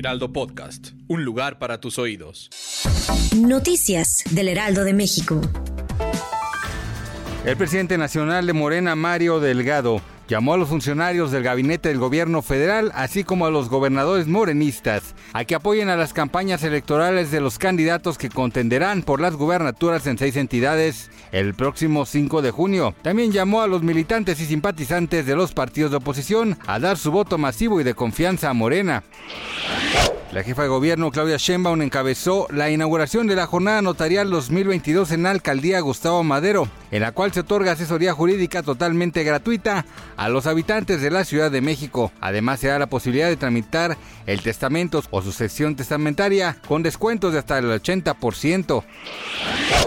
Heraldo Podcast, un lugar para tus oídos. Noticias del Heraldo de México. El presidente nacional de Morena, Mario Delgado, llamó a los funcionarios del gabinete del gobierno federal, así como a los gobernadores morenistas, a que apoyen a las campañas electorales de los candidatos que contenderán por las gubernaturas en seis entidades el próximo 5 de junio. También llamó a los militantes y simpatizantes de los partidos de oposición a dar su voto masivo y de confianza a Morena. La jefa de gobierno Claudia Sheinbaum encabezó la inauguración de la jornada notarial 2022 en la alcaldía Gustavo Madero, en la cual se otorga asesoría jurídica totalmente gratuita a los habitantes de la Ciudad de México. Además se da la posibilidad de tramitar el testamento o sucesión testamentaria con descuentos de hasta el 80%.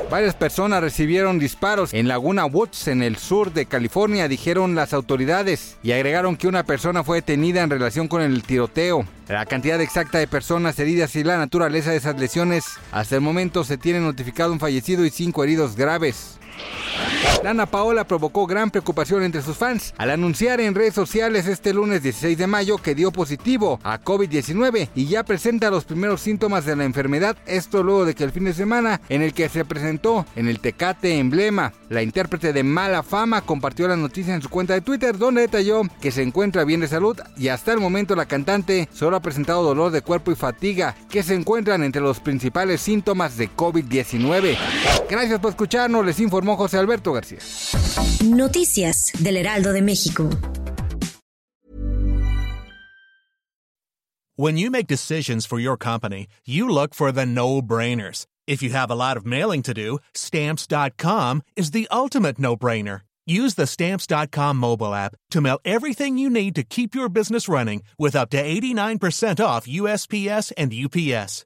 Varias personas recibieron disparos en Laguna Woods, en el sur de California, dijeron las autoridades, y agregaron que una persona fue detenida en relación con el tiroteo. La cantidad exacta de personas heridas y la naturaleza de esas lesiones, hasta el momento se tiene notificado un fallecido y cinco heridos graves. Dana Paola provocó gran preocupación entre sus fans al anunciar en redes sociales este lunes 16 de mayo que dio positivo a COVID-19 y ya presenta los primeros síntomas de la enfermedad, esto luego de que el fin de semana en el que se presentó en el Tecate Emblema, la intérprete de Mala Fama compartió la noticia en su cuenta de Twitter donde detalló que se encuentra bien de salud y hasta el momento la cantante solo ha presentado dolor de cuerpo y fatiga que se encuentran entre los principales síntomas de COVID-19. Gracias por escucharnos, les informó José Alberto García. Noticias del Heraldo de México. When you make decisions for your company, you look for the no-brainers. If you have a lot of mailing to do, stamps.com is the ultimate no-brainer. Use the stamps.com mobile app to mail everything you need to keep your business running with up to 89% off USPS and UPS.